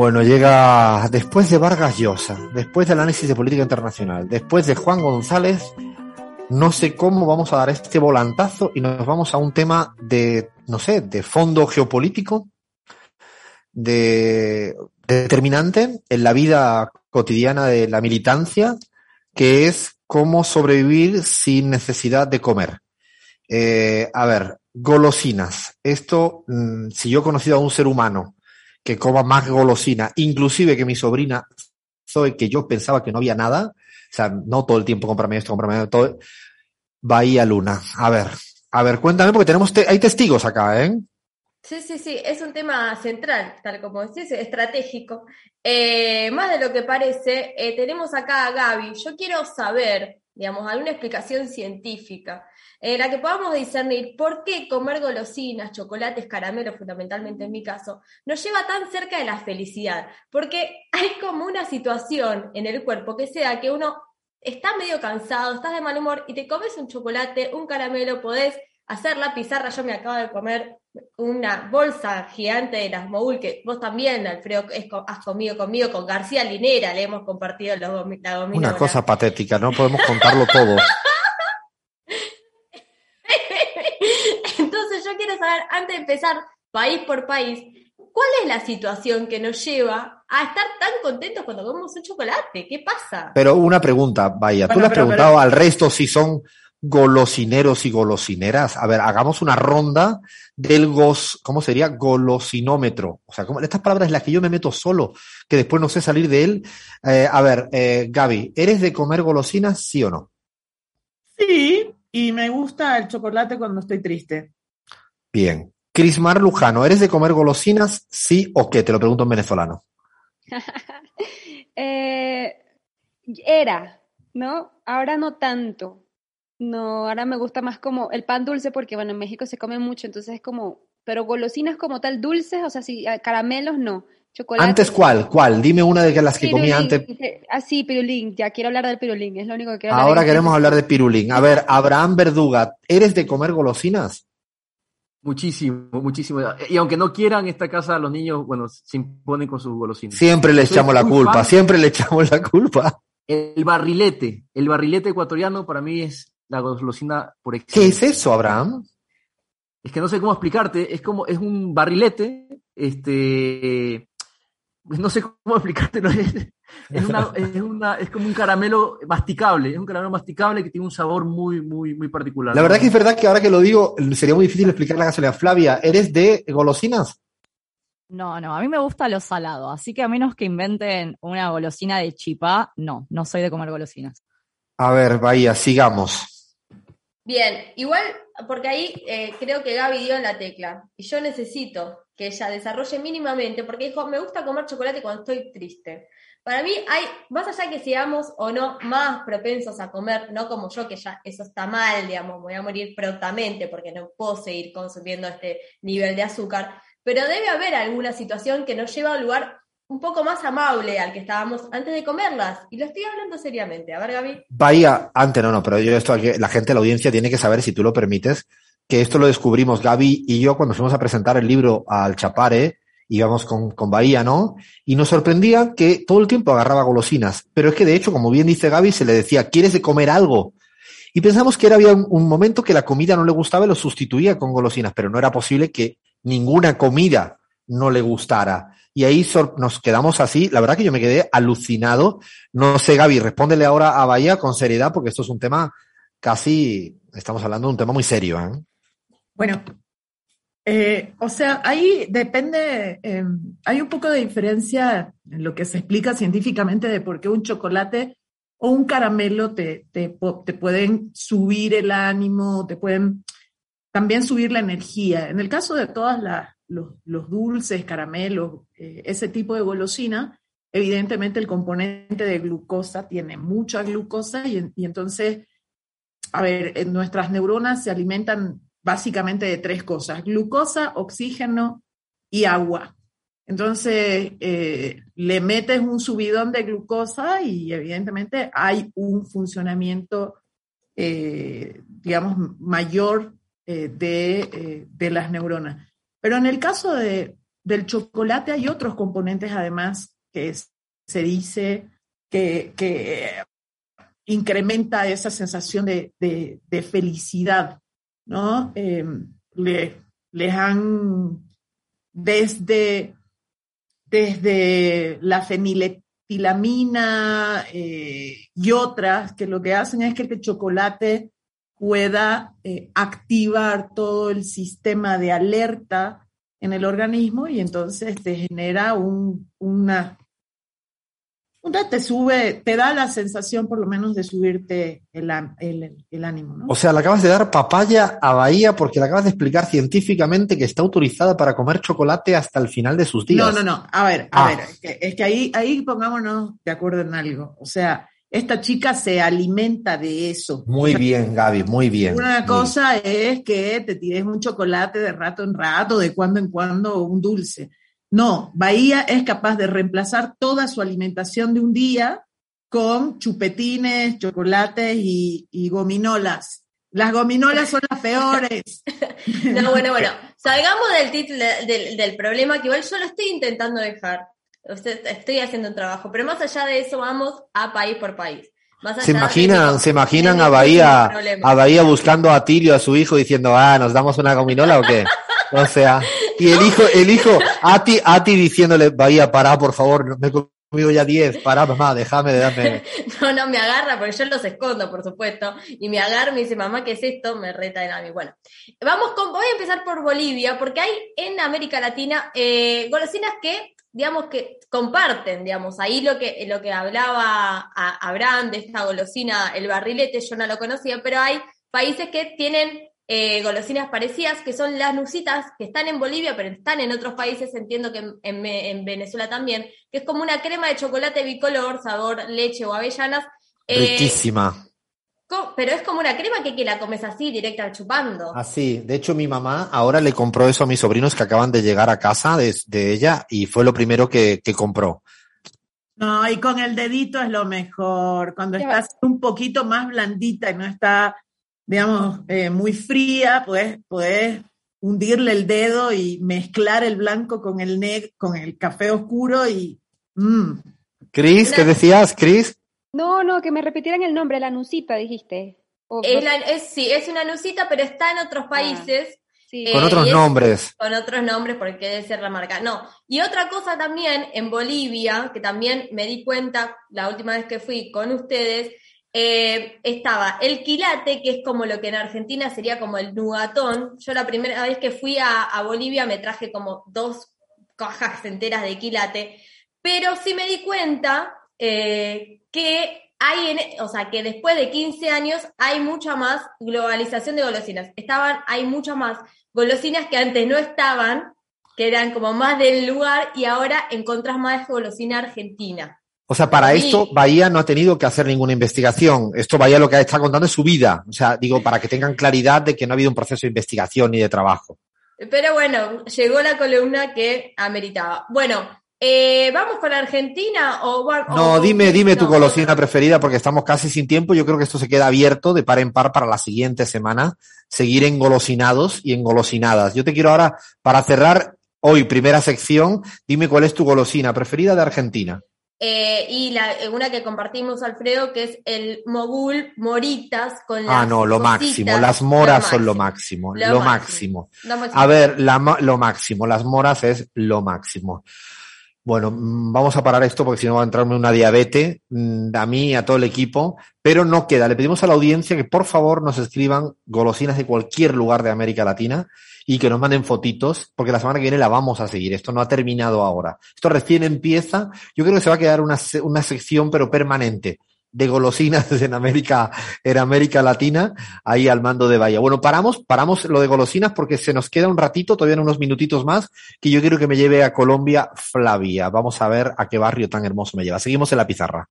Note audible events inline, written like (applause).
Bueno, llega después de Vargas Llosa, después del análisis de política internacional, después de Juan González, no sé cómo vamos a dar este volantazo y nos vamos a un tema de, no sé, de fondo geopolítico, de, determinante en la vida cotidiana de la militancia, que es cómo sobrevivir sin necesidad de comer. Eh, a ver, golosinas. Esto, mm, si yo he conocido a un ser humano que coma más golosina, inclusive que mi sobrina Zoe, que yo pensaba que no había nada, o sea, no todo el tiempo comprarme esto, comprarme todo, Bahía Luna. A ver, a ver, cuéntame, porque tenemos, hay testigos acá, ¿eh? Sí, sí, sí, es un tema central, tal como decís, estratégico. Eh, más de lo que parece, eh, tenemos acá a Gaby. Yo quiero saber, digamos, alguna explicación científica en la que podamos discernir por qué comer golosinas, chocolates, caramelos, fundamentalmente en mi caso, nos lleva tan cerca de la felicidad. Porque hay como una situación en el cuerpo que sea que uno está medio cansado, estás de mal humor y te comes un chocolate, un caramelo, podés hacer la pizarra. Yo me acabo de comer una bolsa gigante de las Moul, que vos también, Alfredo, has comido conmigo, con García Linera, le hemos compartido los, la Una cosa patética, no podemos contarlo todo. (laughs) Entonces yo quiero saber, antes de empezar país por país, ¿cuál es la situación que nos lleva a estar tan contentos cuando comemos un chocolate? ¿Qué pasa? Pero una pregunta, vaya, tú le has preguntado al resto si son golosineros y golosineras. A ver, hagamos una ronda del gos, ¿cómo sería? Golosinómetro. O sea, estas palabras en las que yo me meto solo, que después no sé salir de él. Eh, a ver, eh, Gaby, ¿eres de comer golosinas, sí o no? Sí, y me gusta el chocolate cuando estoy triste. Bien. Crismar Lujano, ¿eres de comer golosinas, sí o qué? Te lo pregunto en venezolano. (laughs) eh, era, ¿no? Ahora no tanto. No, ahora me gusta más como el pan dulce porque, bueno, en México se come mucho, entonces es como, pero golosinas como tal dulces, o sea, si ah, caramelos no. Chocolate. ¿Antes cuál? ¿Cuál? Dime una de las que comía antes. Ah, sí, pirulín. Ya quiero hablar del pirulín. Es lo único que quiero hablar. Ahora queremos hablar de pirulín. A ver, Abraham Verduga, ¿eres de comer golosinas? Muchísimo, muchísimo. Y aunque no quieran esta casa, los niños, bueno, se imponen con sus golosinas. Siempre le echamos la culpa, siempre le echamos la culpa. El barrilete, el barrilete ecuatoriano para mí es la golosina por excelencia. ¿Qué es eso, Abraham? Es que no sé cómo explicarte, es como, es un barrilete, este, no sé cómo (laughs) explicarte, es, una, es, una, es, como un caramelo masticable, es un caramelo masticable que tiene un sabor muy, muy, muy particular. La verdad que es verdad que ahora que lo digo, sería muy difícil explicar la gasolina. Flavia, ¿eres de golosinas? No, no, a mí me gusta lo salado, así que a menos que inventen una golosina de chipá, no, no soy de comer golosinas. A ver, Bahía, sigamos. Bien, igual, porque ahí eh, creo que Gaby dio en la tecla. Y yo necesito que ella desarrolle mínimamente, porque dijo, me gusta comer chocolate cuando estoy triste. Para mí hay, más allá que seamos o no más propensos a comer, no como yo, que ya eso está mal, digamos, voy a morir prontamente porque no puedo seguir consumiendo este nivel de azúcar, pero debe haber alguna situación que nos lleva a un lugar un poco más amable al que estábamos antes de comerlas. Y lo estoy hablando seriamente. A ver, Gaby. Bahía, antes no, no, pero yo esto, la gente, la audiencia tiene que saber, si tú lo permites, que esto lo descubrimos Gaby y yo cuando fuimos a presentar el libro al Chapare, íbamos con, con Bahía, ¿no? Y nos sorprendía que todo el tiempo agarraba golosinas. Pero es que de hecho, como bien dice Gaby, se le decía, ¿quieres de comer algo? Y pensamos que era, había un, un momento que la comida no le gustaba y lo sustituía con golosinas, pero no era posible que ninguna comida no le gustara. Y ahí nos quedamos así. La verdad que yo me quedé alucinado. No sé, Gaby, respóndele ahora a Bahía con seriedad, porque esto es un tema casi, estamos hablando de un tema muy serio. ¿eh? Bueno, eh, o sea, ahí depende, em, hay un poco de diferencia en lo que se explica científicamente de por qué un chocolate o un caramelo te, te, te pueden subir el ánimo, te pueden también subir la energía. En el caso de todas las los, dulces, caramelos, eh, ese tipo de golosina, evidentemente el componente de glucosa tiene mucha glucosa y, entonces, a ver, nuestras neuronas se alimentan básicamente de tres cosas, glucosa, oxígeno y agua. Entonces, eh, le metes un subidón de glucosa y evidentemente hay un funcionamiento, eh, digamos, mayor de, de las neuronas. Pero en el caso de, del chocolate hay otros componentes además que se dice que, incrementa esa sensación de, de felicidad, ¿no? Eh, le, les han, desde, desde la feniletilamina eh, y otras, que lo que hacen es que el chocolate pueda eh, activar todo el sistema de alerta en el organismo y entonces te genera un, una te sube, te da la sensación por lo menos de subirte el, el, el, ánimo, ¿no? O sea, le acabas de dar papaya a Bahía porque le acabas de explicar científicamente que está autorizada para comer chocolate hasta el final de sus días. No, no, no. A ver, a ah. ver, es que, es que, ahí, ahí pongámonos de acuerdo en algo. O sea, esta chica se alimenta de eso. Muy bien, Gaby, muy bien. Una cosa es que te tires un chocolate de rato en rato, de cuando en cuando un dulce. No, Bahía es capaz de reemplazar toda su alimentación de un día con chupetines, chocolates y, gominolas. Las gominolas son las peores. (laughs) no, bueno, bueno, salgamos del título del, problema que igual yo lo estoy intentando dejar. Estoy haciendo un trabajo, pero más allá de eso vamos a país por país. se imaginan, se imaginan a Bahía, a Bahía buscando a Tilio, a su hijo, diciendo, ah, ¿nos damos una gominola o qué? (laughs) O sea, y el hijo, el hijo, a ti, a ti diciéndole, Bahía, pará, por favor, me he comido ya 10, pará, mamá, déjame, déjame. (laughs) No, no, me agarra, porque yo los escondo, por supuesto, y me agarra me dice, mamá, ¿qué es esto? Me reta en a. Bueno, vamos con, voy a empezar por Bolivia, porque hay en América Latina eh, golosinas que digamos que comparten, digamos, ahí lo que, lo que hablaba Abraham de esta golosina, el barrilete, yo no lo conocía, pero hay países que tienen eh, golosinas parecidas, que son las nusitas, que están en Bolivia, pero están en otros países, entiendo que en, Venezuela también, que es como una crema de chocolate bicolor, sabor leche o avellanas. Eh, Riquísima. pero es como una crema que, que la comes así, directa, chupando. Así, de hecho mi mamá ahora le compró eso a mis sobrinos que acaban de llegar a casa de, ella y fue lo primero que, compró. No, y con el dedito es lo mejor, cuando estás un poquito más blandita y no está digamos, eh, muy fría, pues puedes hundirle el dedo y mezclar el blanco con el neg con el café oscuro y mmm. Cris, ¿qué decías, Cris? No, no, que me repitieran el nombre, la nucita, dijiste. es, sí, es una nucita, pero está en otros ah, países. Eh, con otros nombres. Con otros nombres, porque debe ser la marca. No. Y otra cosa también, en Bolivia, que también me di cuenta la última vez que fui con ustedes, eh, estaba el quilate, que es como lo que en Argentina sería como el nugatón. Yo la primera vez que fui a, Bolivia me traje como dos cajas enteras de quilate, pero sí me di cuenta eh, que hay, en, o sea, que después de 15 años hay mucha más globalización de golosinas. Estaban, hay muchas más golosinas que antes no estaban, que eran como más del lugar y ahora encontrás más golosina argentina. O sea, para esto Bahía no ha tenido que hacer ninguna investigación. Esto Bahía lo que está contando es su vida. O sea, digo, para que tengan claridad de que no ha habido un proceso de investigación ni de trabajo. Pero bueno, llegó la columna que ameritaba. Bueno, eh, ¿vamos con Argentina o, No, dime, dime tu golosina preferida porque estamos casi sin tiempo. Yo creo que esto se queda abierto de par en par para la siguiente semana. Seguir engolosinados y engolosinadas. Yo te quiero ahora, para cerrar hoy, primera sección, dime cuál es tu golosina preferida de Argentina. Eh, y la, una que compartimos, Alfredo, que es el mogul moritas con las Ah, no, lo máximo. Las moras son lo máximo. Lo, máximo. A ver, la, lo máximo. Las moras es lo máximo. Bueno, mm, vamos a parar esto porque si no va a entrarme una diabetes mm, a mí y a todo el equipo, pero no queda. Le pedimos a la audiencia que por favor nos escriban golosinas de cualquier lugar de América Latina y que nos manden fotitos, porque la semana que viene la vamos a seguir. Esto no ha terminado ahora. Esto recién empieza. Yo creo que se va a quedar una, una sección, pero permanente de golosinas (laughs) en América, en América Latina, ahí al mando de Bahía. Bueno, paramos, paramos lo de golosinas porque se nos queda un ratito, todavía unos minutitos más, que yo quiero que me lleve a Colombia Flavia. Vamos a ver a qué barrio tan hermoso me lleva. Seguimos en la pizarra.